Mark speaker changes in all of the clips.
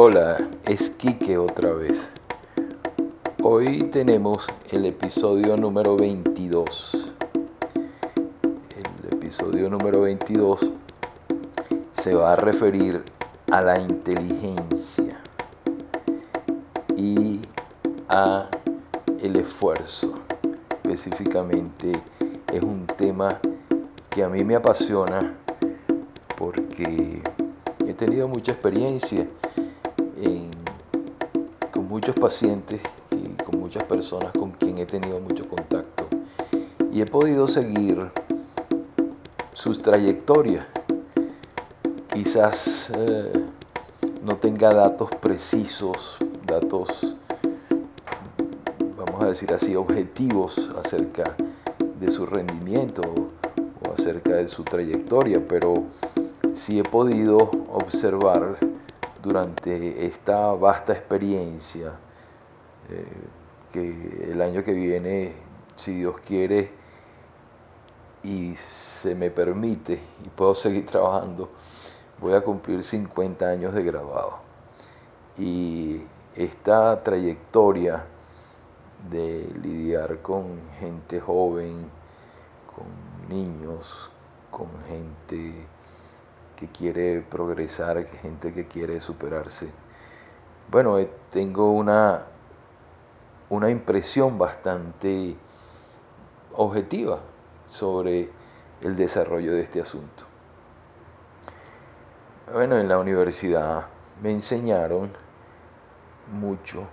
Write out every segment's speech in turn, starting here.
Speaker 1: Hola, es Quique otra vez. Hoy tenemos el episodio número 22. El episodio número 22 se va a referir a la inteligencia y a el esfuerzo. Específicamente es un tema que a mí me apasiona porque he tenido mucha experiencia con muchos pacientes y con muchas personas con quien he tenido mucho contacto y he podido seguir sus trayectorias. Quizás eh, no tenga datos precisos, datos, vamos a decir así, objetivos acerca de su rendimiento o acerca de su trayectoria, pero sí he podido observar durante esta vasta experiencia eh, que el año que viene, si Dios quiere y se me permite y puedo seguir trabajando, voy a cumplir 50 años de graduado. Y esta trayectoria de lidiar con gente joven, con niños, con gente que quiere progresar, gente que quiere superarse. Bueno, eh, tengo una, una impresión bastante objetiva sobre el desarrollo de este asunto. Bueno, en la universidad me enseñaron mucho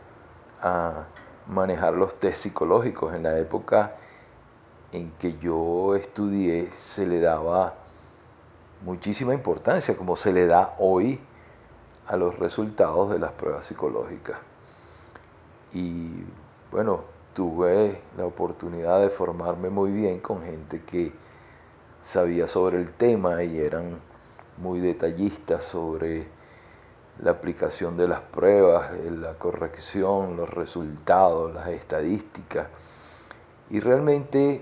Speaker 1: a manejar los test psicológicos. En la época en que yo estudié se le daba muchísima importancia, como se le da hoy a los resultados de las pruebas psicológicas. Y bueno, tuve la oportunidad de formarme muy bien con gente que sabía sobre el tema y eran muy detallistas sobre la aplicación de las pruebas, la corrección, los resultados, las estadísticas. Y realmente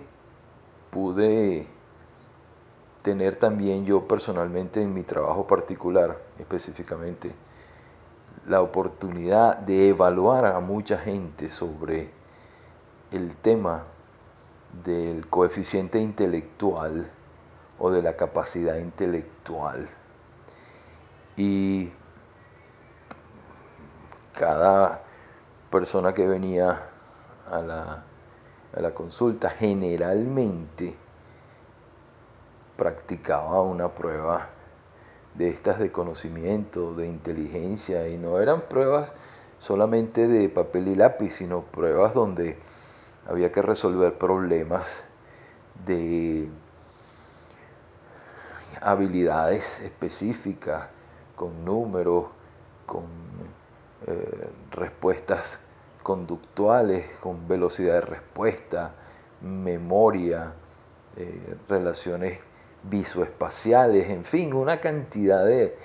Speaker 1: pude tener también yo personalmente en mi trabajo particular, específicamente, la oportunidad de evaluar a mucha gente sobre el tema del coeficiente intelectual o de la capacidad intelectual. Y cada persona que venía a la, a la consulta generalmente practicaba una prueba de estas de conocimiento, de inteligencia, y no eran pruebas solamente de papel y lápiz, sino pruebas donde había que resolver problemas de habilidades específicas, con números, con eh, respuestas conductuales, con velocidad de respuesta, memoria, eh, relaciones visoespaciales, en fin, una cantidad de,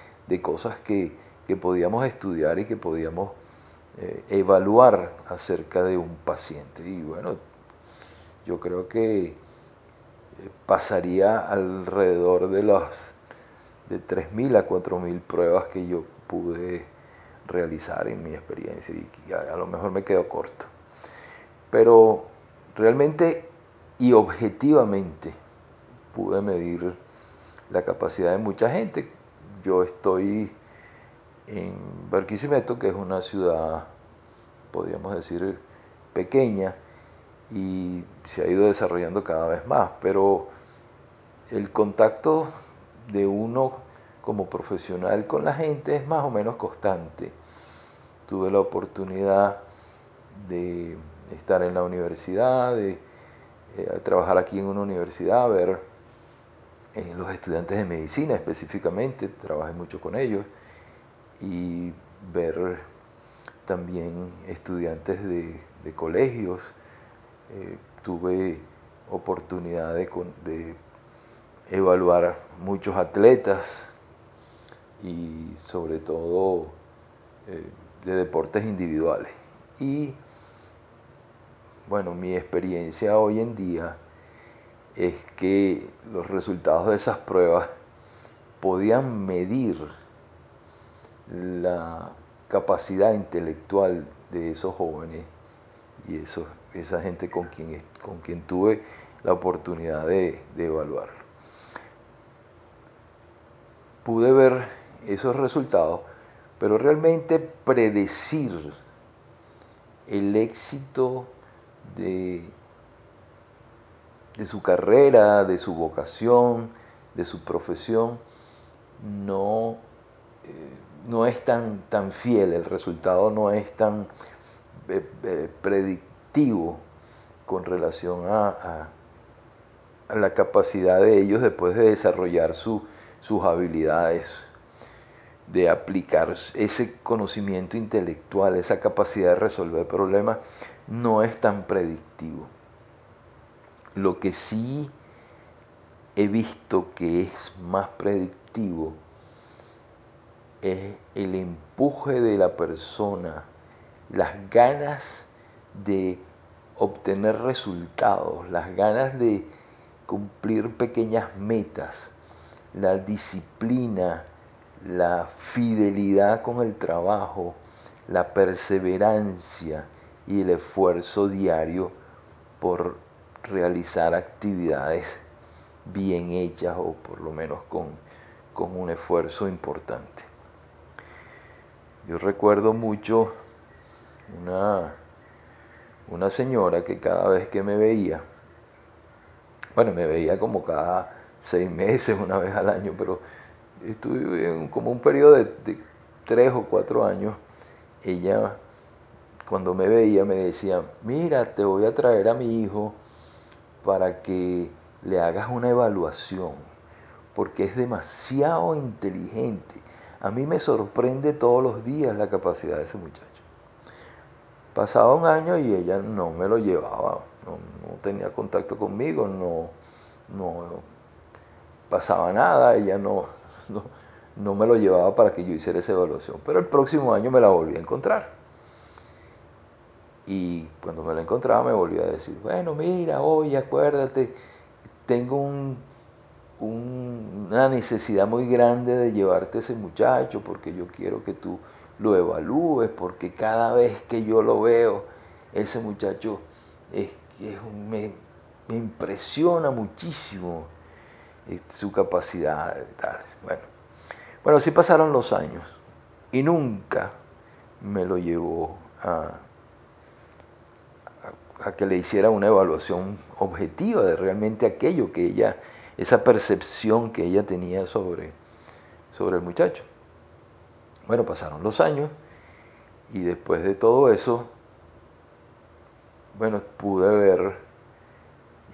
Speaker 1: cosas que, podíamos estudiar y que podíamos eh, evaluar acerca de un paciente. Y bueno, yo creo que eh, pasaría alrededor de las de 3.000 a 4.000 pruebas que yo pude realizar en mi experiencia y a, a lo mejor me quedo corto. Pero realmente y objetivamente pude medir la capacidad de mucha gente. Yo estoy en Barquisimeto, que es una ciudad, podríamos decir, pequeña, y se ha ido desarrollando cada vez más, pero el contacto de uno como profesional con la gente es más o menos constante. Tuve la oportunidad de estar en la universidad, de eh, trabajar aquí en una universidad, ver los estudiantes de medicina específicamente, trabajé mucho con ellos, y ver también estudiantes de, colegios. Eh, tuve oportunidad de, evaluar muchos atletas y sobre todo eh, de deportes individuales. Y bueno, mi experiencia hoy en día es que los resultados de esas pruebas podían medir la capacidad intelectual de esos jóvenes y esa gente con quien, con quien tuve la oportunidad de, de evaluarlo. Pude ver esos resultados, pero realmente predecir el éxito de, de su carrera, de su vocación, de su profesión, no, eh, no es tan, tan fiel, el resultado no es tan eh, eh, predictivo con relación a, la capacidad de ellos después de desarrollar sus habilidades, de aplicar ese conocimiento intelectual, esa capacidad de resolver problemas, no es tan predictivo. Lo que sí he visto que es más predictivo es el empuje de la persona, las ganas de obtener resultados, las ganas de cumplir pequeñas metas, la disciplina, la fidelidad con el trabajo, la perseverancia y el esfuerzo diario por realizar actividades bien hechas o por lo menos con, con un esfuerzo importante. Yo recuerdo mucho una, una señora que cada vez que me veía, bueno, me veía como cada seis meses, una vez al año, pero estuve en como un periodo de, de tres o cuatro años, ella cuando me veía me decía, mira, te voy a traer a mi hijo para que le hagas una evaluación, porque es demasiado inteligente. A mí me sorprende todos los días la capacidad de ese muchacho. Pasaba un año y ella no me lo llevaba, no, tenía contacto conmigo, no, no, pasaba nada, ella no, no, no me lo llevaba para que yo hiciera esa evaluación. Pero el próximo año me la volví a encontrar. Y cuando me la encontraba me volvía a decir, bueno, mira, oye, acuérdate, tengo una necesidad muy grande de llevarte a ese muchacho porque yo quiero que tú lo evalúes, porque cada vez que yo lo veo, ese muchacho me, impresiona muchísimo eh, su capacidad. Tal. Bueno, bueno, así pasaron los años y nunca me lo llevó a a que le hiciera una evaluación objetiva de realmente aquello que ella, esa percepción que ella tenía sobre, sobre el muchacho. Bueno, pasaron los años y después de todo eso, bueno, pude ver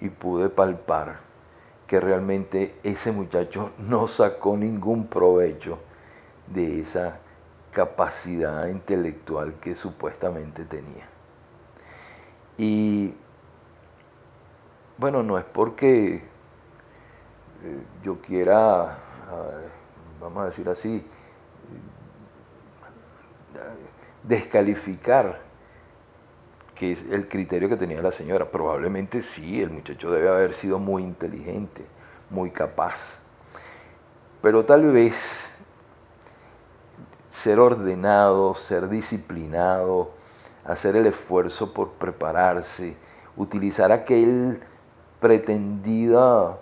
Speaker 1: y pude palpar que realmente ese muchacho no sacó ningún provecho de esa capacidad intelectual que supuestamente tenía. Y bueno, no es porque eh, yo quiera, vamos a decir así, descalificar que es el criterio que tenía la señora. Probablemente sí, el muchacho debe haber sido muy inteligente, muy capaz. Pero tal vez ser ordenado, ser disciplinado, hacer el esfuerzo por prepararse, utilizar aquel pretendida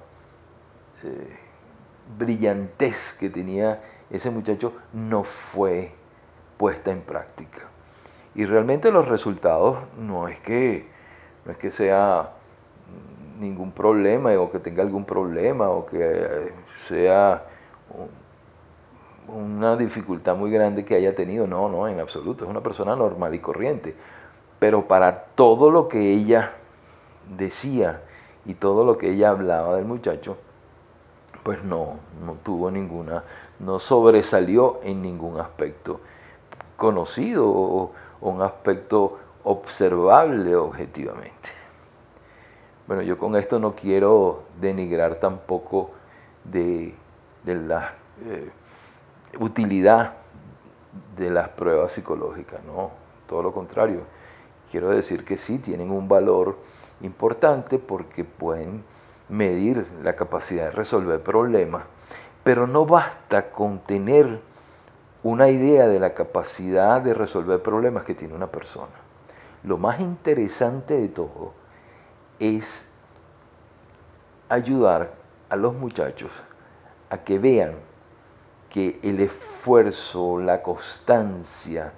Speaker 1: eh, brillantez que tenía ese muchacho no fue puesta en práctica. Y realmente los resultados no es que, no es que sea ningún problema o que tenga algún problema o que sea una dificultad muy grande que haya tenido, no, no, en absoluto, es una persona normal y corriente. Pero para todo lo que ella decía y todo lo que ella hablaba del muchacho, pues no, no tuvo ninguna, no sobresalió en ningún aspecto conocido o, un aspecto observable objetivamente. Bueno, yo con esto no quiero denigrar tampoco de, de la eh, utilidad de las pruebas psicológicas, no, todo lo contrario. Quiero decir que sí tienen un valor importante porque pueden medir la capacidad de resolver problemas, pero no basta con tener una idea de la capacidad de resolver problemas que tiene una persona. Lo más interesante de todo es ayudar a los muchachos a que vean que el esfuerzo, la constancia,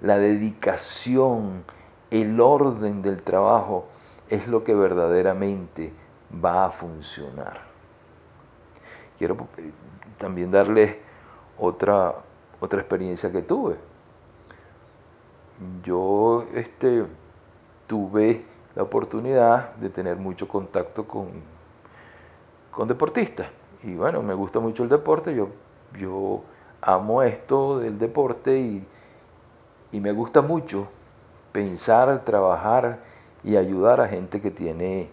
Speaker 1: la dedicación, el orden del trabajo es lo que verdaderamente va a funcionar. Quiero eh, también darles otra, otra experiencia que tuve. Yo este, tuve la oportunidad de tener mucho contacto con, con deportistas. Y bueno, me gusta mucho el deporte, yo, yo amo esto del deporte y, y me gusta mucho pensar, trabajar y ayudar a gente que tiene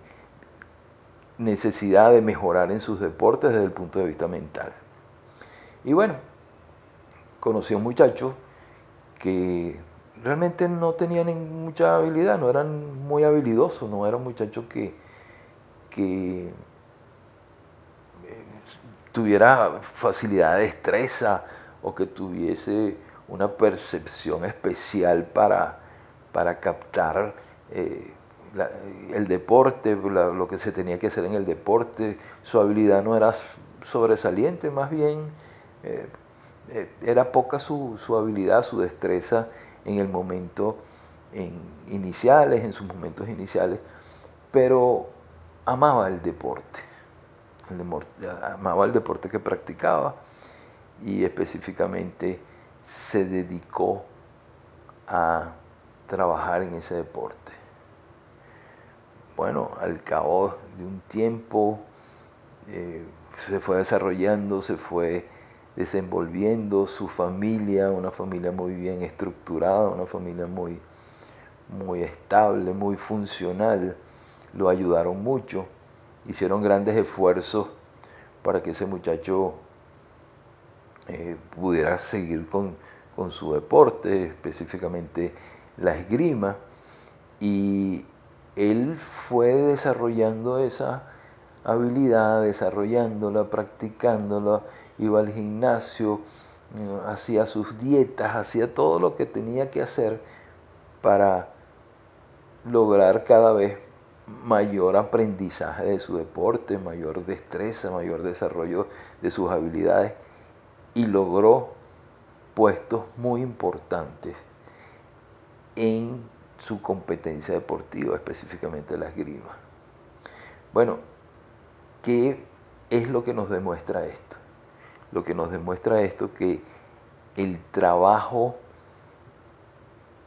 Speaker 1: necesidad de mejorar en sus deportes desde el punto de vista mental. Y bueno, conocí a un muchacho que realmente no tenía mucha habilidad, no eran muy habilidosos, no era un muchacho que, que tuviera facilidad de destreza o que tuviese una percepción especial para, para captar eh, el deporte, lo que se tenía que hacer en el deporte. Su habilidad no era sobresaliente, más bien eh, era poca su, su habilidad, su destreza en el momento en iniciales, en sus momentos iniciales, pero amaba el deporte, amaba el deporte que practicaba y específicamente se dedicó a trabajar en ese deporte. Bueno, al cabo de un tiempo eh, se fue desarrollando, se fue desenvolviendo su familia, una familia muy bien estructurada, una familia muy, muy estable, muy funcional. Lo ayudaron mucho, hicieron grandes esfuerzos para que ese muchacho eh, pudiera seguir con, con su deporte, específicamente la esgrima, y él fue desarrollando esa habilidad, desarrollándola, practicándola, iba al gimnasio, eh, hacía sus dietas, hacía todo lo que tenía que hacer para lograr cada vez mayor aprendizaje de su deporte, mayor destreza, mayor desarrollo de sus habilidades y logró puestos muy importantes en su competencia deportiva, específicamente la esgrima. Bueno, ¿qué es lo que nos demuestra esto? lo que nos demuestra esto que el trabajo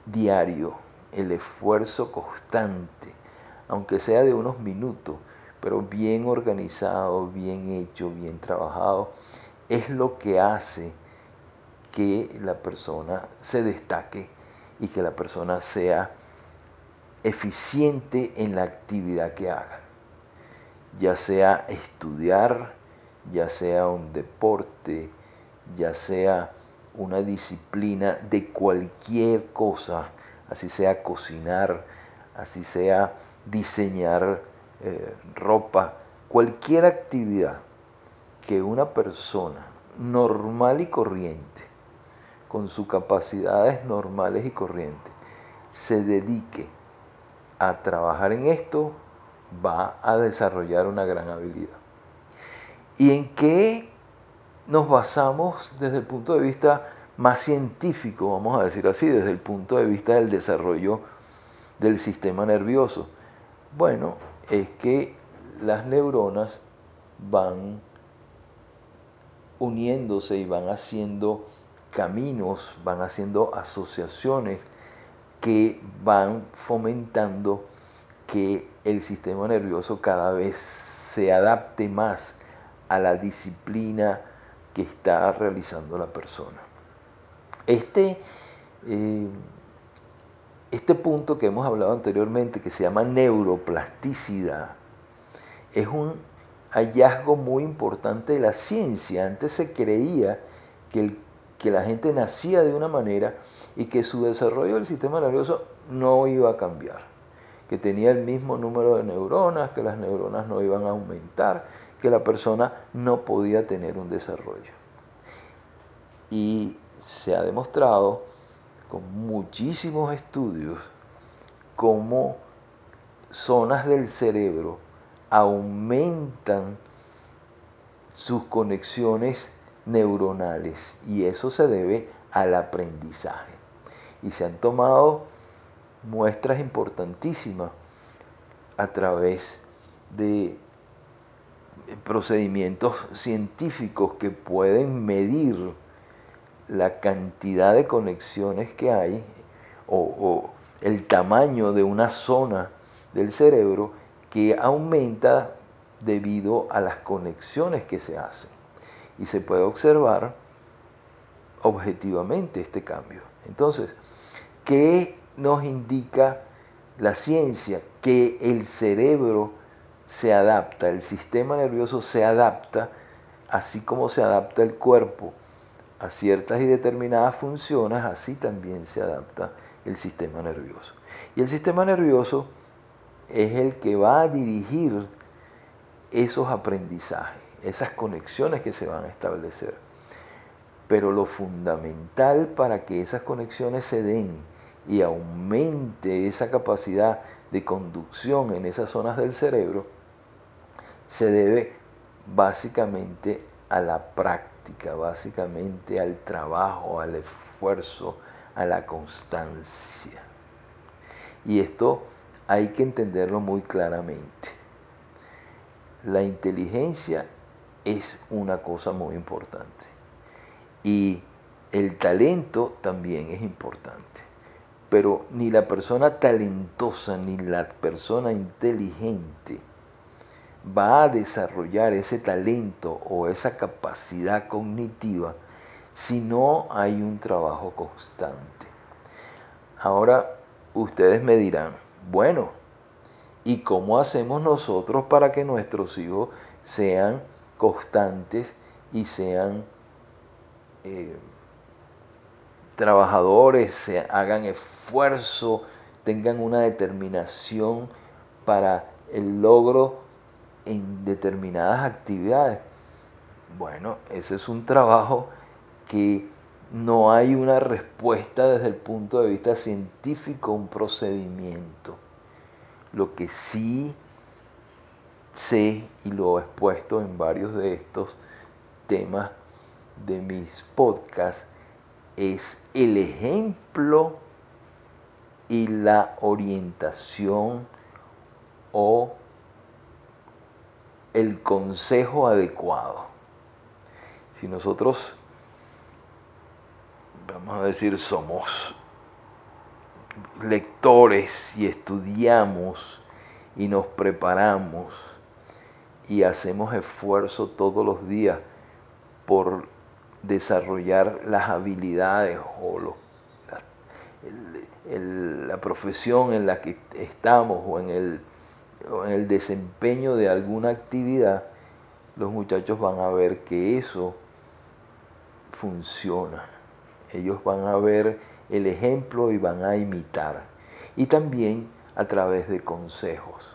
Speaker 1: diario, el esfuerzo constante, aunque sea de unos minutos, pero bien organizado, bien hecho, bien trabajado, es lo que hace que la persona se destaque y que la persona sea eficiente en la actividad que haga, ya sea estudiar, ya sea un deporte, ya sea una disciplina de cualquier cosa, así sea cocinar, así sea diseñar eh, ropa, cualquier actividad que una persona normal y corriente, con sus capacidades normales y corrientes, se dedique a trabajar en esto, va a desarrollar una gran habilidad. ¿Y en qué nos basamos desde el punto de vista más científico, vamos a decir así, desde el punto de vista del desarrollo del sistema nervioso? Bueno, es que las neuronas van uniéndose y van haciendo caminos, van haciendo asociaciones que van fomentando que el sistema nervioso cada vez se adapte más a la disciplina que está realizando la persona. Este, eh, este punto que hemos hablado anteriormente, que se llama neuroplasticidad, es un hallazgo muy importante de la ciencia. Antes se creía que, que la gente nacía de una manera y que su desarrollo del sistema nervioso no iba a cambiar, que tenía el mismo número de neuronas, que las neuronas no iban a aumentar, que la persona no podía tener un desarrollo. Y se ha demostrado con muchísimos estudios cómo zonas del cerebro aumentan sus conexiones neuronales y eso se debe al aprendizaje. Y se han tomado muestras importantísimas a través de procedimientos científicos que pueden medir la cantidad de conexiones que hay o, el tamaño de una zona del cerebro que aumenta debido a las conexiones que se hacen. Y se puede observar objetivamente este cambio. Entonces, ¿qué nos indica la ciencia? Que el cerebro se adapta, el sistema nervioso se adapta, así como se adapta el cuerpo a ciertas y determinadas funciones, así también se adapta el sistema nervioso. Y el sistema nervioso es el que va a dirigir esos aprendizajes, esas conexiones que se van a establecer. Pero lo fundamental para que esas conexiones se den y aumente esa capacidad de conducción en esas zonas del cerebro, se debe básicamente a la práctica, básicamente al trabajo, al esfuerzo, a la constancia. Y esto hay que entenderlo muy claramente. La inteligencia es una cosa muy importante y el talento también es importante. Pero ni la persona talentosa ni la persona inteligente va a desarrollar ese talento o esa capacidad cognitiva si no hay un trabajo constante. Ahora ustedes me dirán, bueno, ¿y cómo hacemos nosotros para que nuestros hijos sean constantes y sean eh, trabajadores, se hagan esfuerzo, tengan una determinación para el logro en determinadas actividades. Bueno, ese es un trabajo que no hay una respuesta desde el punto de vista científico, un procedimiento. Lo que sí sé y lo he expuesto en varios de estos temas de mis podcasts es el ejemplo y la orientación o el consejo adecuado. Si nosotros, vamos a decir, somos lectores y estudiamos y nos preparamos y hacemos esfuerzo todos los días por desarrollar las habilidades o la profesión en la que estamos o en el en el desempeño de alguna actividad, los muchachos van a ver que eso funciona. Ellos van a ver el ejemplo y van a imitar. Y también a través de consejos.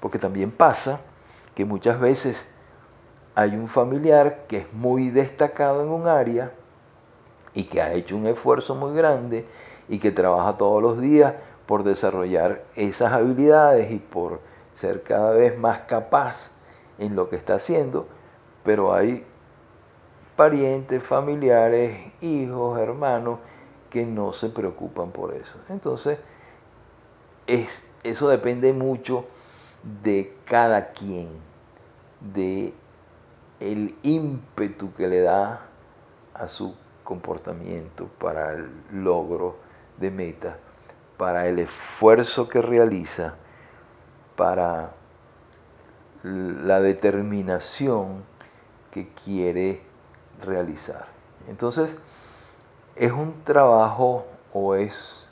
Speaker 1: Porque también pasa que muchas veces hay un familiar que es muy destacado en un área y que ha hecho un esfuerzo muy grande y que trabaja todos los días por desarrollar esas habilidades y por ser cada vez más capaz en lo que está haciendo, pero hay parientes, familiares, hijos, hermanos que no se preocupan por eso. Entonces, es, eso depende mucho de cada quien, de el ímpetu que le da a su comportamiento para el logro de meta, para el esfuerzo que realiza para la determinación que quiere realizar. Entonces, es un trabajo o es,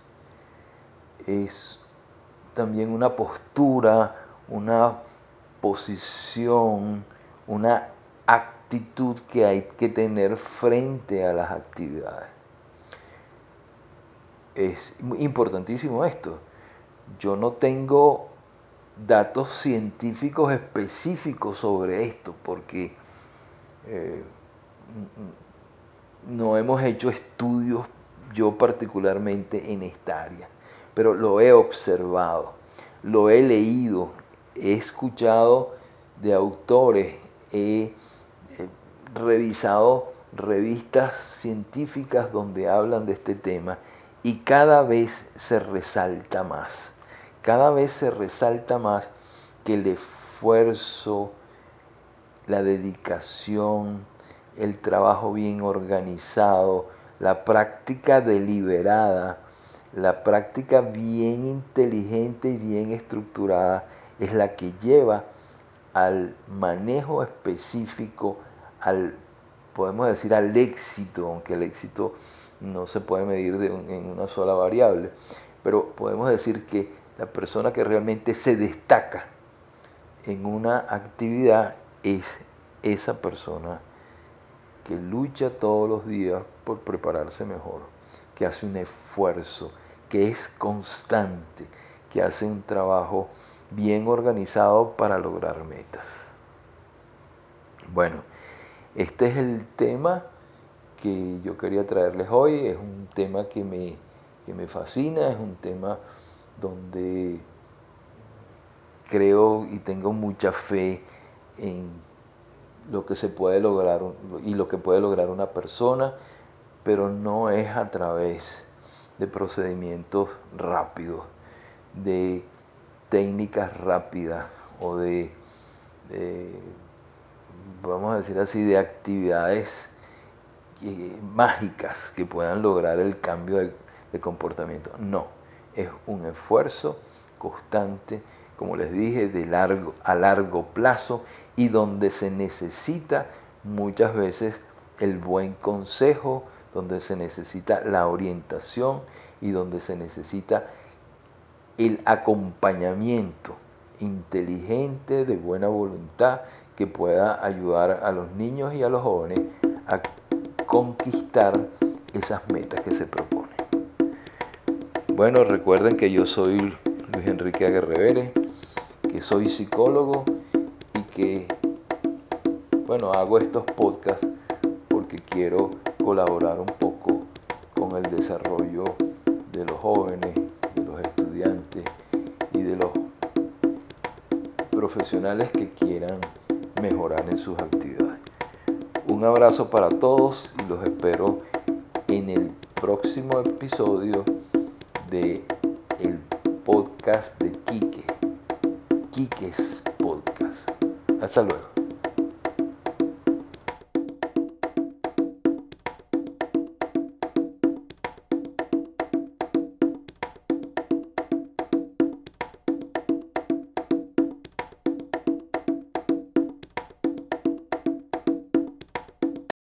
Speaker 1: es también una postura, una posición, una actitud que hay que tener frente a las actividades. Es importantísimo esto. Yo no tengo datos científicos específicos sobre esto, porque eh, no hemos hecho estudios, yo particularmente en esta área, pero lo he observado, lo he leído, he escuchado de autores, he revisado revistas científicas donde hablan de este tema y cada vez se resalta más, cada vez se resalta más que el esfuerzo, la dedicación, el trabajo bien organizado, la práctica deliberada, la práctica bien inteligente y bien estructurada es la que lleva al manejo específico, al, podemos decir, al éxito, aunque el éxito no se puede medir en una sola variable, pero podemos decir que la persona que realmente se destaca en una actividad es esa persona que lucha todos los días por prepararse mejor, que hace un esfuerzo, que es constante, que hace un trabajo bien organizado para lograr metas. Bueno, este es el tema que yo quería traerles hoy, es un tema que me, que me fascina, es un tema donde creo y tengo mucha fe en lo que se puede lograr y lo que puede lograr una persona, pero no es a través de procedimientos rápidos, de técnicas rápidas o de, vamos a decir así, de actividades eh, mágicas que puedan lograr el cambio de, de comportamiento. No, es un esfuerzo constante, como les dije, de largo, a largo plazo y donde se necesita muchas veces el buen consejo, donde se necesita la orientación y donde se necesita el acompañamiento inteligente, de buena voluntad, que pueda ayudar a los niños y a los jóvenes a conquistar esas metas que se proponen. Bueno, recuerden que yo soy Luis Enrique Aguerrevere, que soy psicólogo y que, bueno, hago estos podcasts porque quiero colaborar un poco con el desarrollo de los jóvenes profesionales que quieran mejorar en sus actividades. Un abrazo para todos y los espero en el próximo episodio de el podcast de Quique, Quiques Podcast. Hasta luego.